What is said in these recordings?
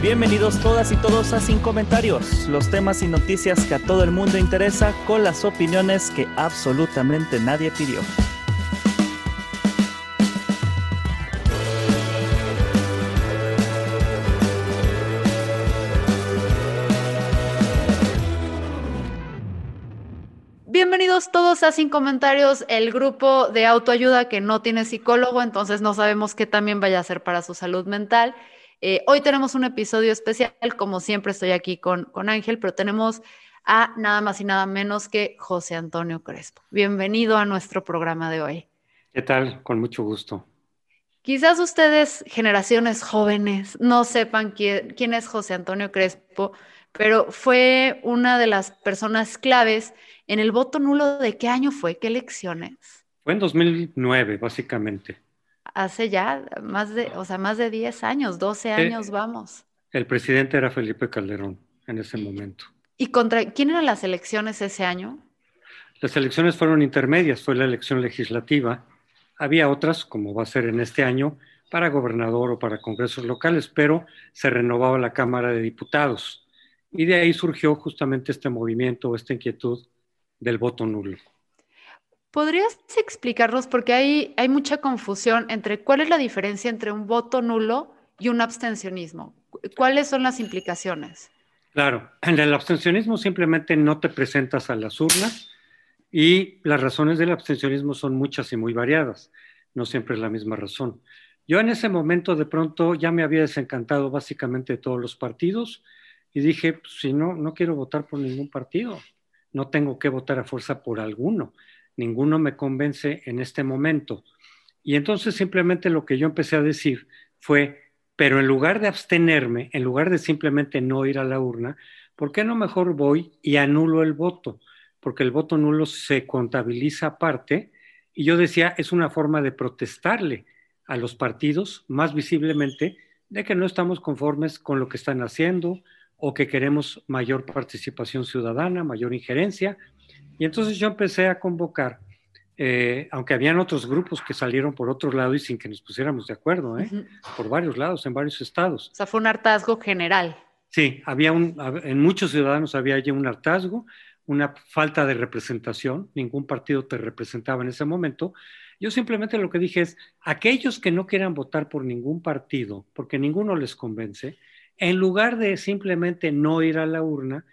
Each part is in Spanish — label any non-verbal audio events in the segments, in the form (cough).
Bienvenidos todas y todos a Sin Comentarios, los temas y noticias que a todo el mundo interesa con las opiniones que absolutamente nadie pidió. Bienvenidos todos a Sin Comentarios, el grupo de autoayuda que no tiene psicólogo, entonces no sabemos qué también vaya a hacer para su salud mental. Eh, hoy tenemos un episodio especial, como siempre estoy aquí con, con Ángel, pero tenemos a nada más y nada menos que José Antonio Crespo. Bienvenido a nuestro programa de hoy. ¿Qué tal? Con mucho gusto. Quizás ustedes, generaciones jóvenes, no sepan quién, quién es José Antonio Crespo, pero fue una de las personas claves en el voto nulo. ¿De qué año fue? ¿Qué elecciones? Fue en 2009, básicamente. Hace ya más de, o sea, más de 10 años, 12 años, vamos. El presidente era Felipe Calderón en ese momento. ¿Y contra quién eran las elecciones ese año? Las elecciones fueron intermedias, fue la elección legislativa. Había otras, como va a ser en este año, para gobernador o para congresos locales, pero se renovaba la Cámara de Diputados. Y de ahí surgió justamente este movimiento, esta inquietud del voto nulo. ¿Podrías explicarnos? Porque hay, hay mucha confusión entre cuál es la diferencia entre un voto nulo y un abstencionismo. ¿Cuáles son las implicaciones? Claro, (clears throat) en el abstencionismo simplemente no te presentas a las urnas y las razones del abstencionismo son muchas y muy variadas, no siempre es la misma razón. Yo en ese momento de pronto ya me había desencantado básicamente de todos los partidos y dije, pues, si no, no quiero votar por ningún partido, no tengo que votar a fuerza por alguno, ninguno me convence en este momento. Y entonces simplemente lo que yo empecé a decir fue, pero en lugar de abstenerme, en lugar de simplemente no ir a la urna, ¿por qué no mejor voy y anulo el voto? Porque el voto nulo se contabiliza aparte y yo decía, es una forma de protestarle a los partidos más visiblemente de que no estamos conformes con lo que están haciendo, o que queremos mayor participación ciudadana, mayor injerencia. Y entonces yo empecé a convocar, eh, aunque habían otros grupos que salieron por otro lado y sin que nos pusiéramos de acuerdo, ¿eh? por varios lados, en varios estados. O sea, fue un hartazgo general. Sí, había un, en muchos ciudadanos había ya un hartazgo, una falta de representación, ningún partido te representaba en ese momento. Yo simplemente lo que dije es, aquellos que no quieran votar por ningún partido, porque ninguno les convence, en lugar de simplemente no ir a la urna,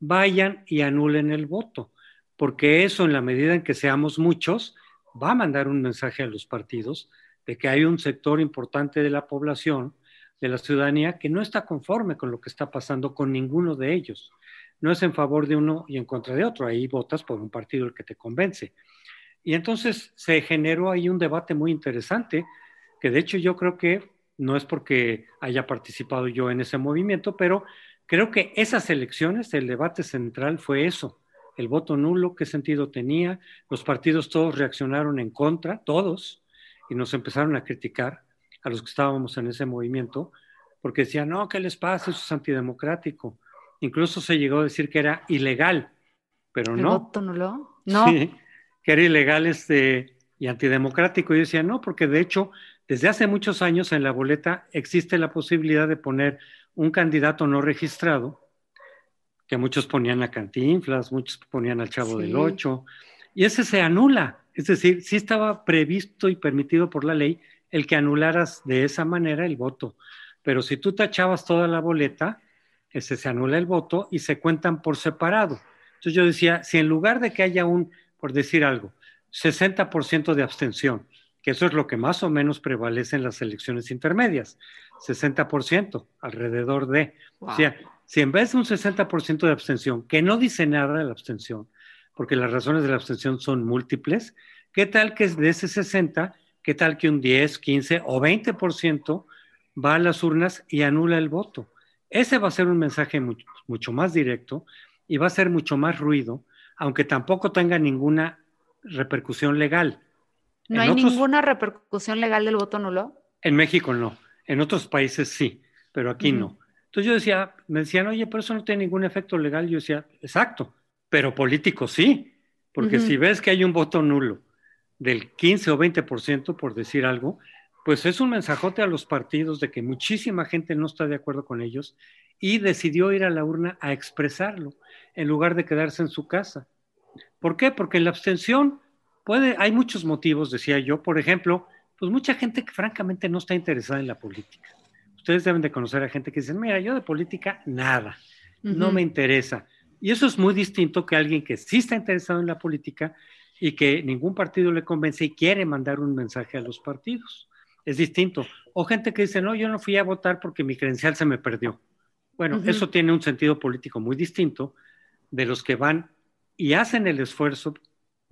vayan y anulen el voto, porque eso en la medida en que seamos muchos, va a mandar un mensaje a los partidos de que hay un sector importante de la población, de la ciudadanía, que no está conforme con lo que está pasando con ninguno de ellos. No es en favor de uno y en contra de otro, ahí votas por un partido el que te convence. Y entonces se generó ahí un debate muy interesante, que de hecho yo creo que no es porque haya participado yo en ese movimiento, pero creo que esas elecciones, el debate central fue eso, el voto nulo, qué sentido tenía, los partidos todos reaccionaron en contra, todos, y nos empezaron a criticar a los que estábamos en ese movimiento, porque decían, no, ¿qué les pasa? Eso es antidemocrático. Incluso se llegó a decir que era ilegal, pero ¿El no. voto nulo? No. Sí, que era ilegal este, y antidemocrático. Y decía, no, porque de hecho desde hace muchos años en la boleta existe la posibilidad de poner un candidato no registrado, que muchos ponían a Cantinflas, muchos ponían al Chavo Sí. del Ocho, y ese se anula. Es decir, sí estaba previsto y permitido por la ley el que anularas de esa manera el voto. Pero si tú tachabas toda la boleta, ese se anula el voto y se cuentan por separado. Entonces yo decía, si en lugar de que haya un, por decir algo, 60% de abstención, que eso es lo que más o menos prevalece en las elecciones intermedias, 60%, alrededor de. O sea, si en vez de un 60% de abstención, que no dice nada de la abstención, porque las razones de la abstención son múltiples, ¿qué tal que de ese 60, qué tal que un 10, 15 o 20% va a las urnas y anula el voto? Ese va a ser un mensaje mucho, mucho más directo y va a ser mucho más ruido, aunque tampoco tenga ninguna repercusión legal. ¿No hay ninguna repercusión legal del voto nulo? En México no, en otros países sí, pero aquí no. Entonces yo decía, me decían, oye, pero eso no tiene ningún efecto legal. Yo decía, exacto, pero político sí, porque si ves que hay un voto nulo del 15 o 20%, por decir algo, pues es un mensajote a los partidos de que muchísima gente no está de acuerdo con ellos y decidió ir a la urna a expresarlo en lugar de quedarse en su casa. ¿Por qué? Porque la abstención puede, hay muchos motivos, decía yo. Por ejemplo, pues mucha gente que francamente no está interesada en la política. Ustedes deben de conocer a gente que dice, mira, yo de política nada, no me interesa. Y eso es muy distinto que alguien que sí está interesado en la política y que ningún partido le convence y quiere mandar un mensaje a los partidos. Es distinto. O gente que dice, no, yo no fui a votar porque mi credencial se me perdió. Bueno, eso tiene un sentido político muy distinto de los que van y hacen el esfuerzo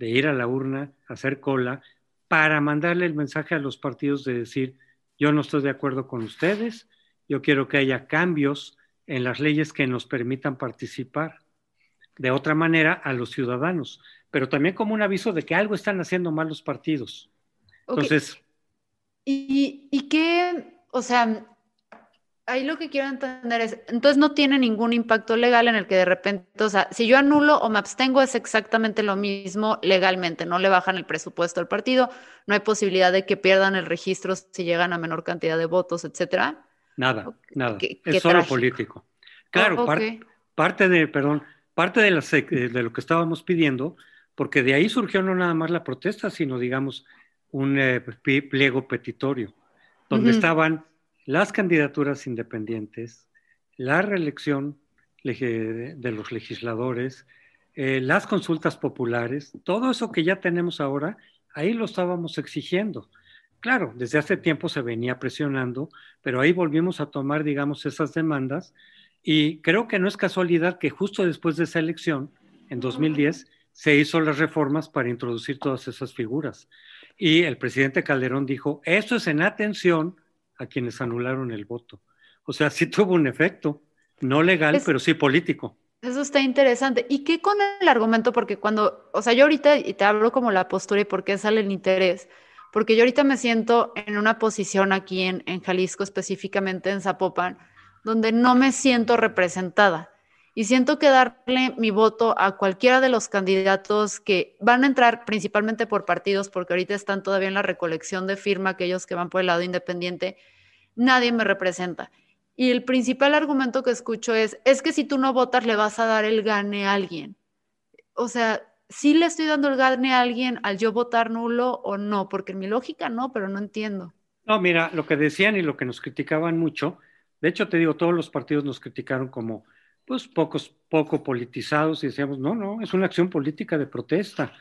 de ir a la urna, hacer cola, para mandarle el mensaje a los partidos de decir, yo no estoy de acuerdo con ustedes, yo quiero que haya cambios en las leyes que nos permitan participar de otra manera a los ciudadanos, pero también como un aviso de que algo están haciendo mal los partidos. Entonces... ¿Y, ¿Y qué, o sea, ahí lo que quiero entender es, entonces no tiene ningún impacto legal en el que de repente, o sea, si yo anulo o me abstengo es exactamente lo mismo legalmente, no le bajan el presupuesto al partido, no hay posibilidad de que pierdan el registro si llegan a menor cantidad de votos, etcétera. Nada, nada, es solo político. Claro, parte de, perdón, parte de, de lo que estábamos pidiendo, porque de ahí surgió no nada más la protesta, sino digamos un eh, pliego petitorio, donde estaban las candidaturas independientes, la reelección de los legisladores, eh, las consultas populares, todo eso que ya tenemos ahora, ahí lo estábamos exigiendo. Claro, desde hace tiempo se venía presionando, pero ahí volvimos a tomar, digamos, esas demandas y creo que no es casualidad que justo después de esa elección, en 2010, se hizo las reformas para introducir todas esas figuras. Y el presidente Calderón dijo, esto es en atención a quienes anularon el voto. O sea, sí tuvo un efecto, no legal, pero sí político. Eso está interesante. ¿Y qué con el argumento? Porque cuando, o sea, yo ahorita y te hablo como la postura y por qué sale el interés, porque yo ahorita me siento en una posición aquí en, en Jalisco, específicamente en Zapopan, donde no me siento representada. Y siento que darle mi voto a cualquiera de los candidatos que van a entrar principalmente por partidos, porque ahorita están todavía en la recolección de firma, aquellos que van por el lado independiente, nadie me representa. Y el principal argumento que escucho es, es que si tú no votas le vas a dar el gane a alguien. O sea, sí le estoy dando el gane a alguien al yo votar nulo o no, porque en mi lógica no, pero no entiendo. No, mira, lo que decían y lo que nos criticaban mucho, de hecho te digo, todos los partidos nos criticaron como pues pocos, poco politizados y decíamos, no, no, es una acción política de protesta.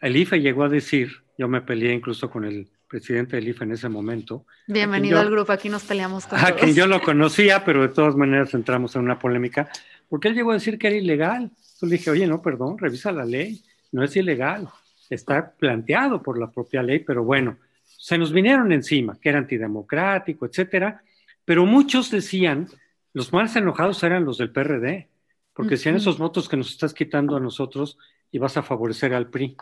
El IFE llegó a decir, yo me peleé incluso con el presidente del IFE en ese momento. Bienvenido al grupo, aquí nos peleamos con A quien yo lo (laughs) conocía, pero de todas maneras entramos en una polémica, porque él llegó a decir que era ilegal. Yo le dije, oye, no, perdón, revisa la ley, no es ilegal, está planteado por la propia ley, pero bueno, se nos vinieron encima, que era antidemocrático, etcétera, pero muchos decían los más enojados eran los del PRD, porque decían esos votos que nos estás quitando a nosotros y vas a favorecer al PRI.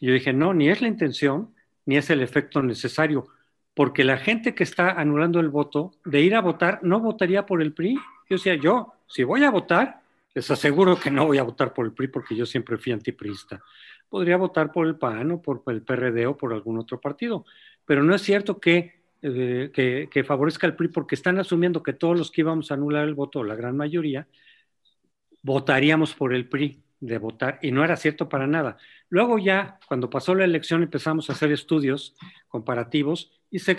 Y yo dije, no, ni es la intención, ni es el efecto necesario, porque la gente que está anulando el voto de ir a votar no votaría por el PRI. Yo decía, yo, si voy a votar, les aseguro que no voy a votar por el PRI porque yo siempre fui antiprista. Podría votar por el PAN o por el PRD o por algún otro partido, pero no es cierto que eh, que, favorezca al PRI porque están asumiendo que todos los que íbamos a anular el voto, la gran mayoría, votaríamos por el PRI de votar y no era cierto para nada. Luego ya, cuando pasó la elección, empezamos a hacer estudios comparativos y se,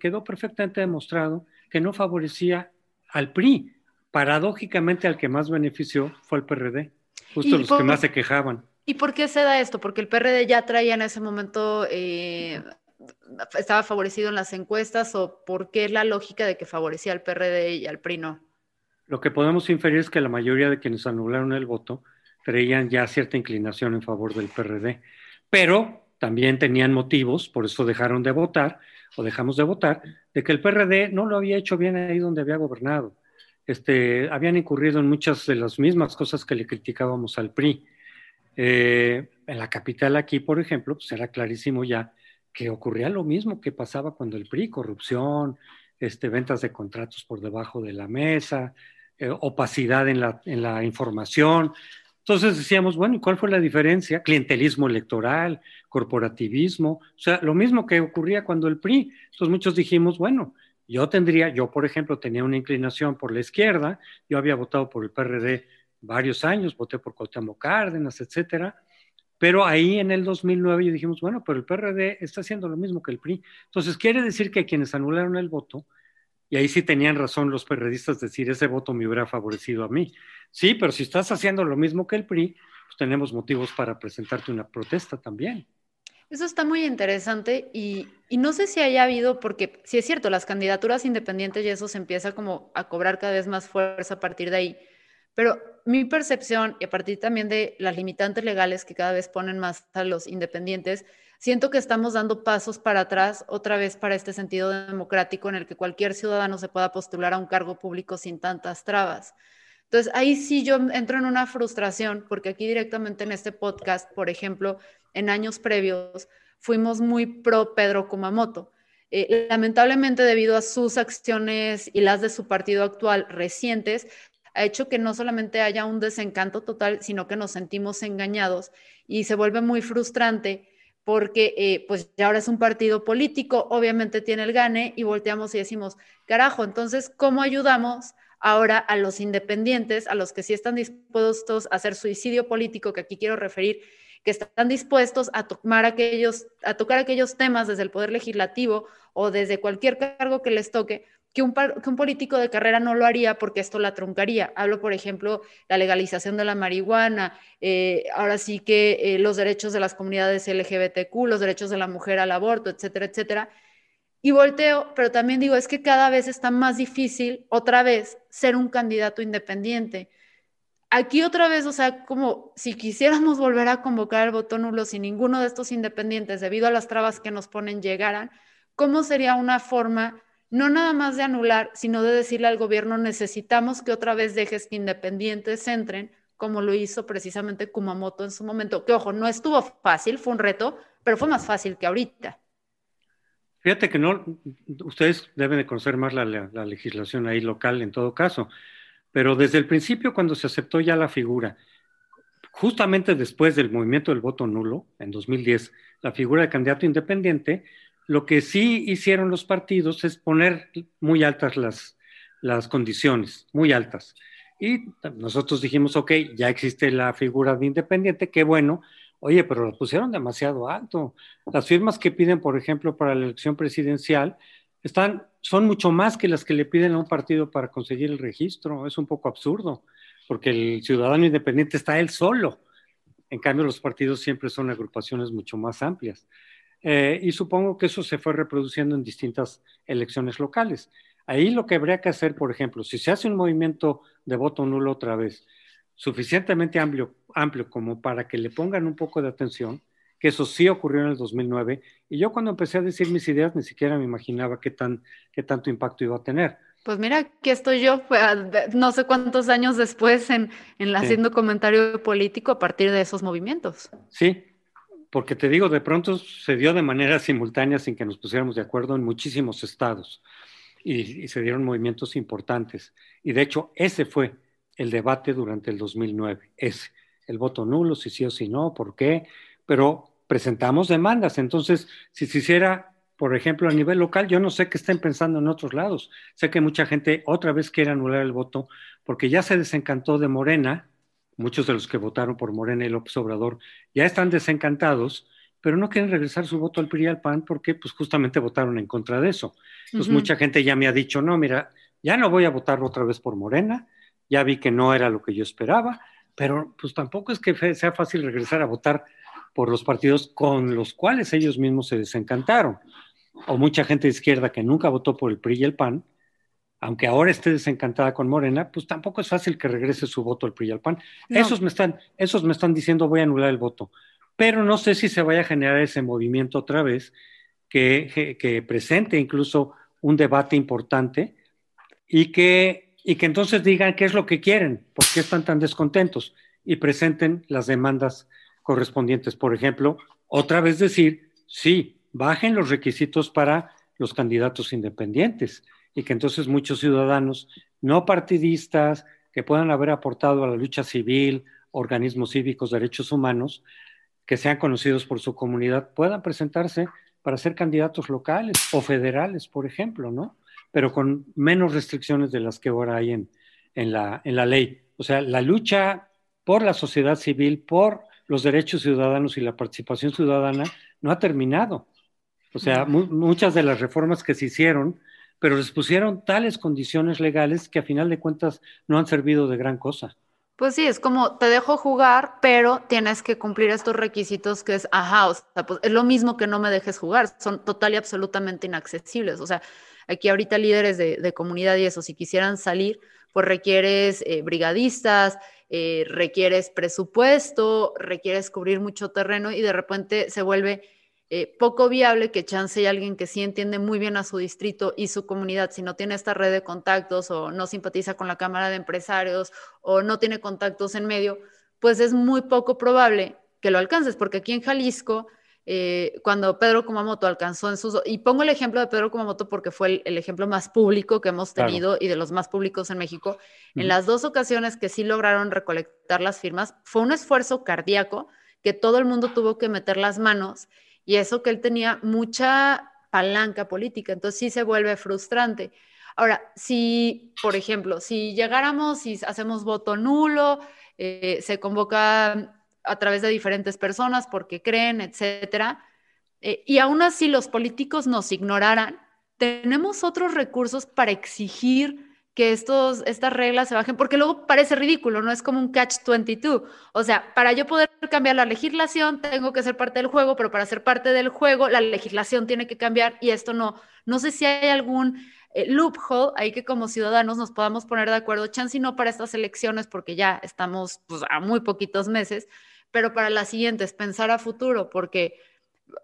quedó perfectamente demostrado que no favorecía al PRI. Paradójicamente, al que más benefició fue el PRD, justo los que más se quejaban. ¿Y por qué se da esto? Porque el PRD ya traía en ese momento eh, estaba favorecido en las encuestas o por qué la lógica de que favorecía al PRD y al PRI no? Lo que podemos inferir es que la mayoría de quienes anularon el voto creían ya cierta inclinación en favor del PRD, pero también tenían motivos, por eso dejaron de votar o dejamos de votar, de que el PRD no lo había hecho bien ahí donde había gobernado. Este, habían incurrido en muchas de las mismas cosas que le criticábamos al PRI. Eh, en la capital aquí, por ejemplo, pues era clarísimo ya que ocurría lo mismo que pasaba cuando el PRI, corrupción, este, ventas de contratos por debajo de la mesa, eh, opacidad en la, en la información. Entonces decíamos, bueno, ¿y cuál fue la diferencia? Clientelismo electoral, corporativismo, o sea, lo mismo que ocurría cuando el PRI. Entonces muchos dijimos, bueno, yo tendría, yo por ejemplo tenía una inclinación por la izquierda, yo había votado por el PRD varios años, voté por Cuauhtémoc Cárdenas, etcétera, pero ahí en el 2009 dijimos, bueno, pero el PRD está haciendo lo mismo que el PRI. Entonces quiere decir que quienes anularon el voto, y ahí sí tenían razón los perredistas decir, ese voto me hubiera favorecido a mí. Sí, pero si estás haciendo lo mismo que el PRI, pues tenemos motivos para presentarte una protesta también. Eso está muy interesante y, y, no sé si haya habido, porque sí es cierto, las candidaturas independientes y eso se empieza como a cobrar cada vez más fuerza a partir de ahí. Pero mi percepción, y a partir también de las limitantes legales que cada vez ponen más a los independientes, siento que estamos dando pasos para atrás otra vez para este sentido democrático en el que cualquier ciudadano se pueda postular a un cargo público sin tantas trabas. Entonces, ahí sí yo entro en una frustración, porque aquí directamente en este podcast, por ejemplo, en años previos, fuimos muy pro Pedro Kumamoto. Eh, lamentablemente, debido a sus acciones y las de su partido actual recientes, ha hecho que no solamente haya un desencanto total, sino que nos sentimos engañados y se vuelve muy frustrante porque eh, pues ya ahora es un partido político, obviamente tiene el gane y volteamos y decimos, carajo, entonces, ¿cómo ayudamos ahora a los independientes, a los que sí están dispuestos a hacer suicidio político, que aquí quiero referir, que están dispuestos a tomar aquellos, a tocar aquellos temas desde el poder legislativo o desde cualquier cargo que les toque, que un, político de carrera no lo haría porque esto la truncaría. Hablo, por ejemplo, la legalización de la marihuana, eh, ahora sí que eh, los derechos de las comunidades LGBTQ, los derechos de la mujer al aborto, etcétera, etcétera. Y volteo, pero también digo, es que cada vez está más difícil, otra vez, ser un candidato independiente. Aquí otra vez, o sea, como si quisiéramos volver a convocar el voto nulo si ninguno de estos independientes, debido a las trabas que nos ponen, llegaran, ¿cómo sería una forma no nada más de anular, sino de decirle al gobierno, necesitamos que otra vez dejes que independientes entren, como lo hizo precisamente Kumamoto en su momento, que ojo, no estuvo fácil, fue un reto, pero fue más fácil que ahorita. Fíjate que no, ustedes deben de conocer más la, la legislación ahí local en todo caso, pero desde el principio cuando se aceptó ya la figura, justamente después del movimiento del voto nulo, en 2010, la figura de candidato independiente, lo que sí hicieron los partidos es poner muy altas las, las condiciones, muy altas. Y nosotros dijimos, ok, ya existe la figura de independiente, qué bueno. Oye, pero lo pusieron demasiado alto. Las firmas que piden, por ejemplo, para la elección presidencial, están, son mucho más que las que le piden a un partido para conseguir el registro. Es un poco absurdo, porque el ciudadano independiente está él solo. En cambio, los partidos siempre son agrupaciones mucho más amplias. Eh, y supongo que eso se fue reproduciendo en distintas elecciones locales. Ahí lo que habría que hacer, por ejemplo, si se hace un movimiento de voto nulo otra vez, suficientemente amplio, amplio como para que le pongan un poco de atención, que eso sí ocurrió en el 2009, y yo cuando empecé a decir mis ideas ni siquiera me imaginaba qué, tan, qué tanto impacto iba a tener. Pues mira, aquí estoy yo, no sé cuántos años después en, en haciendo comentario político a partir de esos movimientos. Sí, porque te digo, de pronto se dio de manera simultánea sin que nos pusiéramos de acuerdo en muchísimos estados y, se dieron movimientos importantes. Y de hecho, ese fue el debate durante el 2009, ese, el voto nulo, si sí o si no, por qué, pero presentamos demandas. Entonces, si se hiciera, por ejemplo, a nivel local, yo no sé qué estén pensando en otros lados. Sé que mucha gente otra vez quiere anular el voto porque ya se desencantó de Morena muchos de los que votaron por Morena y López Obrador ya están desencantados, pero no quieren regresar su voto al PRI y al PAN porque pues justamente votaron en contra de eso. Entonces mucha gente ya me ha dicho, no, mira, ya no voy a votar otra vez por Morena, ya vi que no era lo que yo esperaba, pero pues tampoco es que sea fácil regresar a votar por los partidos con los cuales ellos mismos se desencantaron. O mucha gente de izquierda que nunca votó por el PRI y el PAN, aunque ahora esté desencantada con Morena, pues tampoco es fácil que regrese su voto al PRI y al PAN. Esos, me están, esos me están diciendo voy a anular el voto. pero no sé si se vaya a generar ese movimiento otra vez que, que, presente incluso un debate importante y que, y que entonces digan qué es lo que quieren, por qué están tan descontentos y presenten las demandas correspondientes. Por ejemplo, otra vez decir, sí, bajen los requisitos para los candidatos independientes y que entonces muchos ciudadanos no partidistas que puedan haber aportado a la lucha civil, organismos cívicos, derechos humanos, que sean conocidos por su comunidad, puedan presentarse para ser candidatos locales o federales, por ejemplo, ¿no? Pero con menos restricciones de las que ahora hay en, en, la, en la ley. O sea, la lucha por la sociedad civil, por los derechos ciudadanos y la participación ciudadana no ha terminado. O sea, muchas de las reformas que se hicieron, pero les pusieron tales condiciones legales que a final de cuentas no han servido de gran cosa. Pues sí, es como te dejo jugar, pero tienes que cumplir estos requisitos que es, ajá, o sea, pues es lo mismo que no me dejes jugar, son total y absolutamente inaccesibles. O sea, aquí ahorita líderes de, comunidad y eso, si quisieran salir, pues requieres eh, brigadistas, eh, requieres presupuesto, requieres cubrir mucho terreno y de repente se vuelve eh, poco viable que chance alguien que sí entiende muy bien a su distrito y su comunidad, si no tiene esta red de contactos o no simpatiza con la Cámara de Empresarios o no tiene contactos en medio, pues es muy poco probable que lo alcances, porque aquí en Jalisco, eh, cuando Pedro Kumamoto alcanzó en sus... Y pongo el ejemplo de Pedro Kumamoto porque fue el, ejemplo más público que hemos tenido y de los más públicos en México. En las dos ocasiones que sí lograron recolectar las firmas, fue un esfuerzo cardíaco que todo el mundo tuvo que meter las manos y eso que él tenía mucha palanca política, entonces sí se vuelve frustrante. Ahora, si, por ejemplo, si llegáramos y hacemos voto nulo, eh, se convoca a través de diferentes personas porque creen, etcétera, eh, y aún así los políticos nos ignoraran, tenemos otros recursos para exigir que estos, estas reglas se bajen, porque luego parece ridículo, no es como un catch-22. O sea, para yo poder cambiar la legislación, tengo que ser parte del juego, pero para ser parte del juego, la legislación tiene que cambiar y esto no. No sé si hay algún eh, loophole ahí que como ciudadanos nos podamos poner de acuerdo, chance y no para estas elecciones, porque ya estamos pues, a muy poquitos meses, pero para las siguientes, pensar a futuro, porque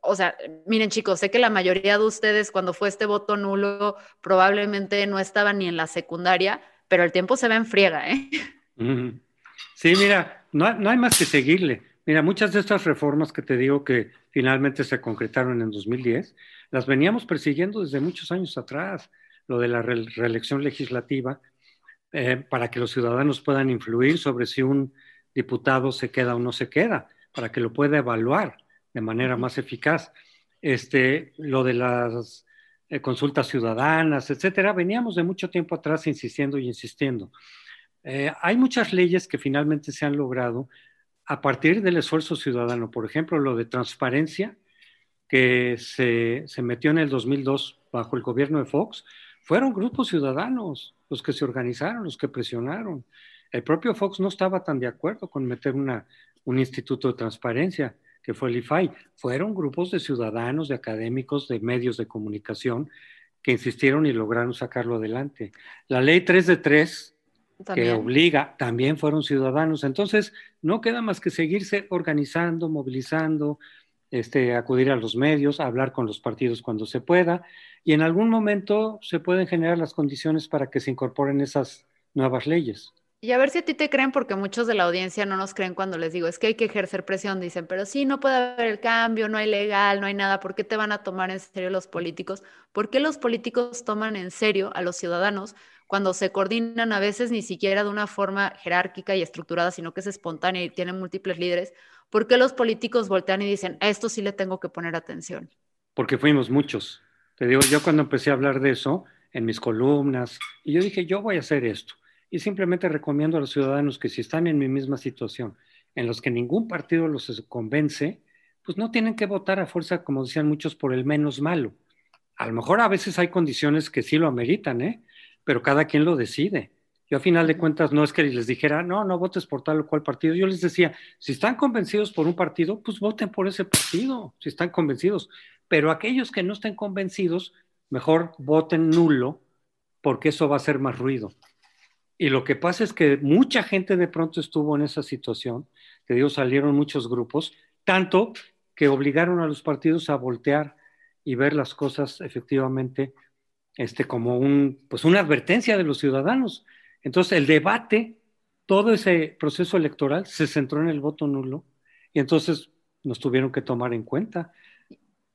o sea, miren chicos, sé que la mayoría de ustedes cuando fue este voto nulo probablemente no estaban ni en la secundaria, pero el tiempo se ve en friega, ¿eh? Sí, mira, no, no, hay más que seguirle. Mira, muchas de estas reformas que te digo que finalmente se concretaron en 2010, las veníamos persiguiendo desde muchos años atrás, lo de la reelección legislativa, eh, para que los ciudadanos puedan influir sobre si un diputado se queda o no se queda, para que lo pueda evaluar de manera más eficaz. Este, lo de las eh, consultas ciudadanas, etcétera, veníamos de mucho tiempo atrás insistiendo y insistiendo. Eh, hay muchas leyes que finalmente se han logrado a partir del esfuerzo ciudadano. Por ejemplo, lo de transparencia que se, se metió en el 2002 bajo el gobierno de Fox, fueron grupos ciudadanos los que se organizaron, los que presionaron. El propio Fox no estaba tan de acuerdo con meter una, un instituto de transparencia que fue el IFAI, fueron grupos de ciudadanos, de académicos, de medios de comunicación que insistieron y lograron sacarlo adelante. La ley 3 de 3, que obliga, también fueron ciudadanos. Entonces, no queda más que seguirse organizando, movilizando, este, acudir a los medios, hablar con los partidos cuando se pueda, y en algún momento se pueden generar las condiciones para que se incorporen esas nuevas leyes. Y a ver si a ti te creen, porque muchos de la audiencia no nos creen cuando les digo, es que hay que ejercer presión, dicen, pero sí, no puede haber el cambio, no hay legal, no hay nada, ¿por qué te van a tomar en serio los políticos? ¿Por qué los políticos toman en serio a los ciudadanos cuando se coordinan a veces ni siquiera de una forma jerárquica y estructurada, sino que es espontánea y tienen múltiples líderes? ¿Por qué los políticos voltean y dicen, a esto sí le tengo que poner atención? Porque fuimos muchos. Te digo, yo cuando empecé a hablar de eso en mis columnas, y yo dije, yo voy a hacer esto y simplemente recomiendo a los ciudadanos que si están en mi misma situación, en los que ningún partido los convence, pues no tienen que votar a fuerza, como decían muchos, por el menos malo. A lo mejor a veces hay condiciones que sí lo ameritan, ¿eh? pero cada quien lo decide. Yo a final de cuentas no es que les dijera, no, no votes por tal o cual partido. Yo les decía, si están convencidos por un partido, pues voten por ese partido, si están convencidos. Pero aquellos que no estén convencidos, mejor voten nulo, porque eso va a hacer más ruido. Y lo que pasa es que mucha gente de pronto estuvo en esa situación, que digo, salieron muchos grupos, tanto que obligaron a los partidos a voltear y ver las cosas efectivamente este, como un, pues una advertencia de los ciudadanos. Entonces, el debate, todo ese proceso electoral se centró en el voto nulo y entonces nos tuvieron que tomar en cuenta.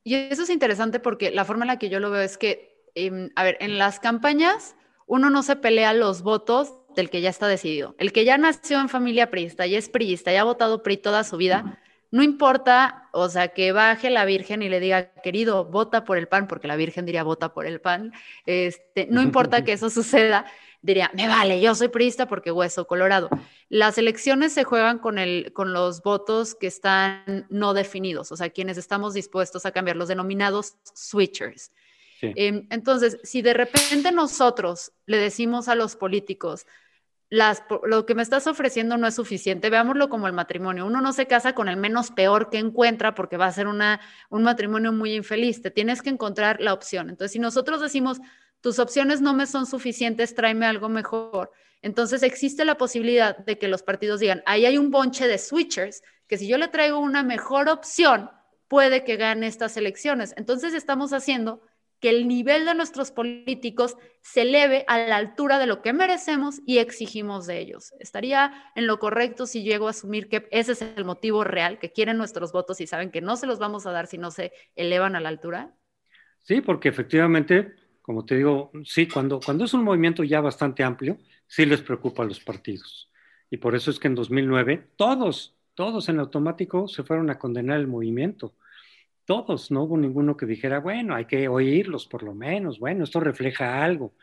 Y eso es interesante porque la forma en la que yo lo veo es que, em, a ver, en las campañas uno no se pelea los votos del que ya está decidido. El que ya nació en familia priista y es priista y ha votado PRI toda su vida, no importa, o sea, que baje la Virgen y le diga, querido, vota por el pan, porque la Virgen diría, vota por el pan, este, no (laughs) importa que eso suceda, diría, me vale, yo soy priista porque hueso colorado. Las elecciones se juegan con, el, con los votos que están no definidos, o sea, quienes estamos dispuestos a cambiar, los denominados switchers. Em, entonces, si de repente nosotros le decimos a los políticos, lo que me estás ofreciendo no es suficiente, veámoslo como el matrimonio. Uno no se casa con el menos peor que encuentra porque va a ser una, un matrimonio muy infeliz. Te tienes que encontrar la opción. Entonces, si nosotros decimos, tus opciones no me son suficientes, tráeme algo mejor, entonces existe la posibilidad de que los partidos digan, ahí hay un bonche de switchers, que si yo le traigo una mejor opción, puede que gane estas elecciones. Entonces, estamos haciendo que el nivel de nuestros políticos se eleve a la altura de lo que merecemos y exigimos de ellos. ¿Estaría en lo correcto si llego a asumir que ese es el motivo real, que quieren nuestros votos y saben que no se los vamos a dar si no se elevan a la altura? Sí, porque efectivamente, como te digo, sí, cuando, cuando es un movimiento ya bastante amplio, sí les preocupa a los partidos. Y por eso es que en 2009 todos, todos en automático se fueron a condenar el movimiento todos, no hubo ninguno que dijera, bueno, hay que oírlos por lo menos, bueno, esto refleja algo.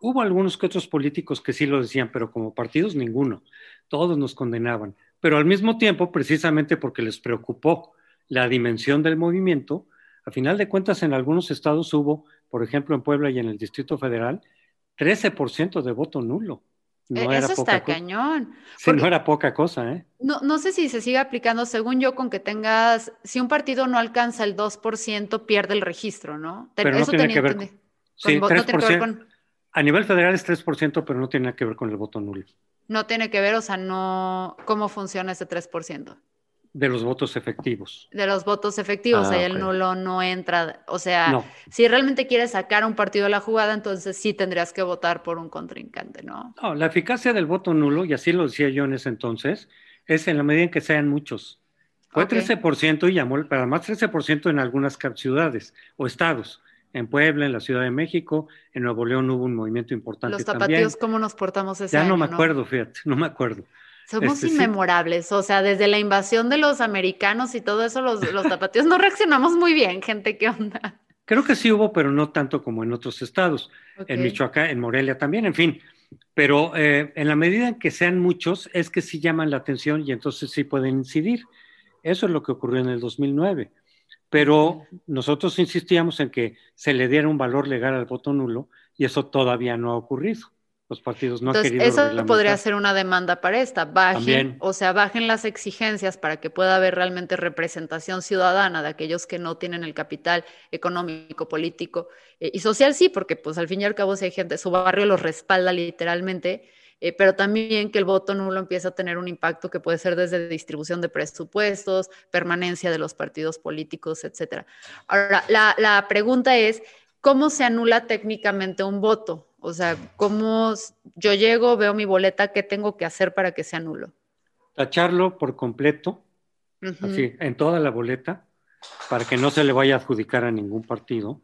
Hubo algunos que otros políticos que sí lo decían, pero como partidos ninguno, todos nos condenaban. Pero al mismo tiempo, precisamente porque les preocupó la dimensión del movimiento, a final de cuentas en algunos estados hubo, por ejemplo en Puebla y en el Distrito Federal, 13% de voto nulo. No e, Eso está cañón. Sí, no era poca cosa, ¿eh? No, no sé si se sigue aplicando, según yo, con que tengas, si un partido no alcanza el 2%, pierde el registro, ¿no? Pero no tiene que ver con, sí, 3%, A nivel federal es 3%, pero no tiene que ver con el voto nulo. No tiene que ver, o sea, no, ¿cómo funciona ese 3%? De los votos efectivos. De los votos efectivos, ah, ahí el nulo no entra. O sea, si realmente quieres sacar un partido de la jugada, entonces sí tendrías que votar por un contrincante, ¿no? No, la eficacia del voto nulo, y así lo decía yo en ese entonces, es en la medida en que sean muchos. Fue 13% y llamó, pero además 13% en algunas ciudades o estados. En Puebla, en la Ciudad de México, en Nuevo León hubo un movimiento importante. Los tapatíos, ¿cómo nos portamos ese Ya no me acuerdo, fíjate, no me acuerdo. Somos este, inmemorables, o sea, desde la invasión de los americanos y todo eso, los, los tapatíos no reaccionamos muy bien, gente, ¿qué onda? Creo que sí hubo, pero no tanto como en otros estados, en Michoacán, en Morelia también, en fin. Pero eh, en la medida en que sean muchos, es que sí llaman la atención y entonces sí pueden incidir. Eso es lo que ocurrió en el 2009. Pero nosotros insistíamos en que se le diera un valor legal al voto nulo y eso todavía no ha ocurrido los partidos no han querido. Eso podría ser una demanda para esta. Bajen, o sea, bajen las exigencias para que pueda haber realmente representación ciudadana de aquellos que no tienen el capital económico, político eh, y social, sí, porque pues al fin y al cabo si hay gente, su barrio los respalda literalmente. Eh, pero también que el voto nulo empieza a tener un impacto que puede ser desde distribución de presupuestos, permanencia de los partidos políticos, etcétera. Ahora, la, la pregunta es, ¿cómo se anula técnicamente un voto? O sea, ¿cómo yo llego, veo mi boleta, qué tengo que hacer para que sea nulo? Tacharlo por completo, así, en toda la boleta, para que no se le vaya a adjudicar a ningún partido.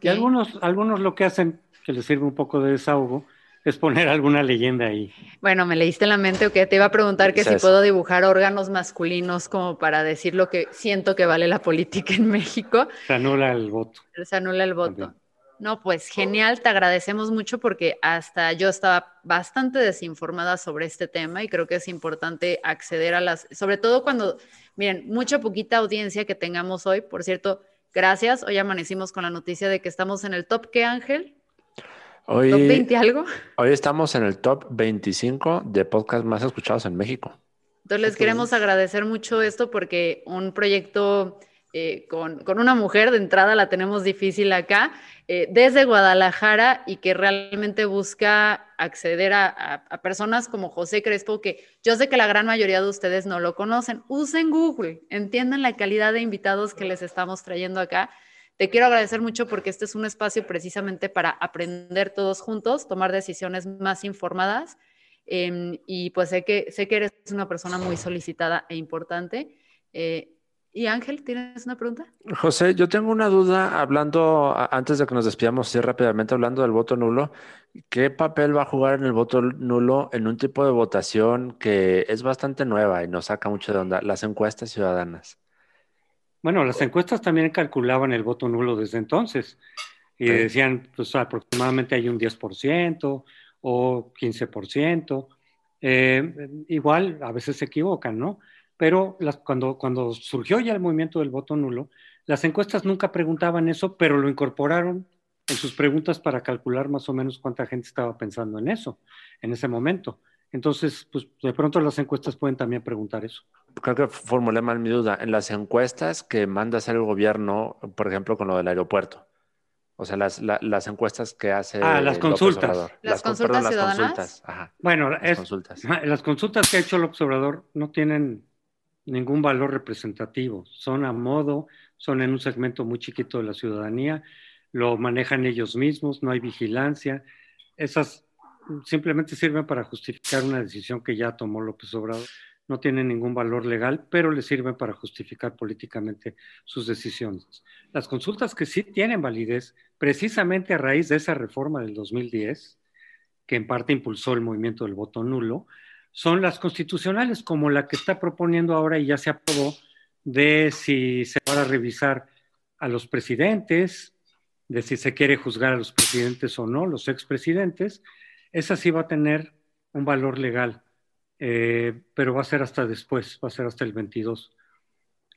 Y algunos, algunos lo que hacen, que les sirve un poco de desahogo, es poner alguna leyenda ahí. Bueno, me leíste en la mente o que te iba a preguntar que si puedo dibujar órganos masculinos como para decir lo que siento que vale la política en México. Se anula el voto. Se anula el voto. No, pues genial, te agradecemos mucho porque hasta yo estaba bastante desinformada sobre este tema y creo que es importante acceder a las, sobre todo cuando, miren, mucha poquita audiencia que tengamos hoy, por cierto, gracias, hoy amanecimos con la noticia de que estamos en el top, ¿qué Ángel? Hoy, ¿Top 20 algo? (laughs) Hoy estamos en el top 25 de podcast más escuchados en México. Entonces les queremos agradecer mucho esto porque un proyecto eh, con, una mujer de entrada, la tenemos difícil acá, eh, desde Guadalajara y que realmente busca acceder a, personas como José Crespo, que yo sé que la gran mayoría de ustedes no lo conocen. Usen Google, entiendan la calidad de invitados que les estamos trayendo acá. Te quiero agradecer mucho porque este es un espacio precisamente para aprender todos juntos, tomar decisiones más informadas. Em, y pues sé que, sé que eres una persona muy solicitada e importante. Eh, y Ángel, ¿tienes una pregunta? José, yo tengo una duda hablando, antes de que nos despidamos así rápidamente, hablando del voto nulo. ¿Qué papel va a jugar en el voto nulo en un tipo de votación que es bastante nueva y nos saca mucho de onda? Las encuestas ciudadanas. Bueno, las encuestas también calculaban el voto nulo desde entonces y decían, pues aproximadamente hay un 10% o 15%. Eh, igual, a veces se equivocan, ¿no? Pero cuando, cuando surgió ya el movimiento del voto nulo, las encuestas nunca preguntaban eso, pero lo incorporaron en sus preguntas para calcular más o menos cuánta gente estaba pensando en eso en ese momento. Entonces, pues de pronto las encuestas pueden también preguntar eso. Creo que formulé mal mi duda. En las encuestas que manda hacer el gobierno, por ejemplo, con lo del aeropuerto, o sea, las, las encuestas que hace. Ah, las consultas. Las, consultas ciudadanas. Bueno, las consultas. (laughs) las consultas que ha hecho el observador no tienen ningún valor representativo. Son a modo, son en un segmento muy chiquito de la ciudadanía, lo manejan ellos mismos, no hay vigilancia. Esas simplemente sirven para justificar una decisión que ya tomó López Obrador. No tienen ningún valor legal, pero le sirven para justificar políticamente sus decisiones. Las consultas que sí tienen validez, precisamente a raíz de esa reforma del 2010, que en parte impulsó el movimiento del voto nulo, son las constitucionales, como la que está proponiendo ahora y ya se aprobó, de si se va a revisar a los presidentes, de si se quiere juzgar a los presidentes o no, los expresidentes, esa sí va a tener un valor legal, eh, pero va a ser hasta después, va a ser hasta el 22.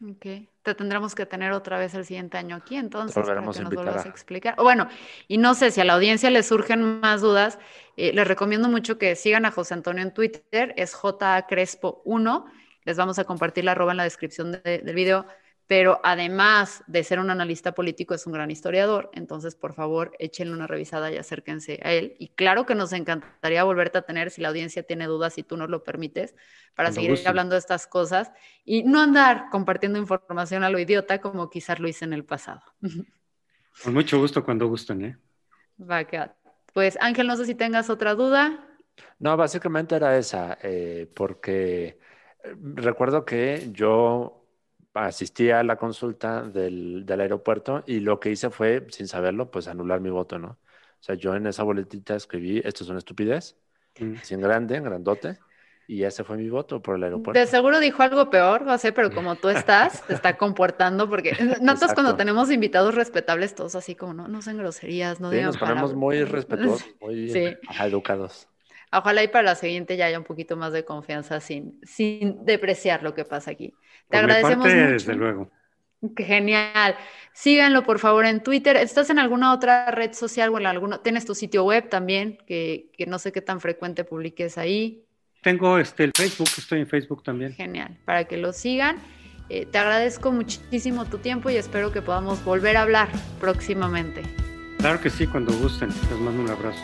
Ok, te tendremos que tener otra vez el siguiente año aquí, entonces, para que nos vuelvas a explicar. Bueno, y no sé si a la audiencia le surgen más dudas, eh, les recomiendo mucho que sigan a José Antonio en Twitter, es jcrespo1, les vamos a compartir la arroba en la descripción del video pero además de ser un analista político, es un gran historiador. Entonces, por favor, échenle una revisada y acérquense a él. Y claro que nos encantaría volverte a tener si la audiencia tiene dudas, y tú nos lo permites, para seguir hablando de estas cosas y no andar compartiendo información a lo idiota como quizás lo hice en el pasado. (laughs) Con mucho gusto cuando gusten, ¿eh? Va, Pues Ángel, no sé si tengas otra duda. No, básicamente era esa, eh, porque eh, recuerdo que yo asistí a la consulta del, del, aeropuerto y lo que hice fue, sin saberlo, pues anular mi voto, ¿no? O sea, yo en esa boletita escribí, esto es una estupidez, mm. sin grande, grandote, y ese fue mi voto por el aeropuerto. De seguro dijo algo peor, no sé, pero como tú estás, te está (laughs) comportando, porque (laughs) notas cuando tenemos invitados respetables, todos así como, no, no sean groserías, no sí, nos ponemos muy respetuosos, (laughs) muy educados. Ojalá y para la siguiente ya haya un poquito más de confianza sin, sin depreciar lo que pasa aquí. Te agradecemos mucho. Desde luego. Genial. Síganlo por favor en Twitter. ¿Estás en alguna otra red social o en alguno? ¿Tienes tu sitio web también? Que, que, no sé qué tan frecuente publiques ahí. Tengo este, el Facebook, estoy en Facebook también. Genial, para que lo sigan. Eh, te agradezco muchísimo tu tiempo y espero que podamos volver a hablar próximamente. Claro que sí, cuando gusten. Les mando un abrazo.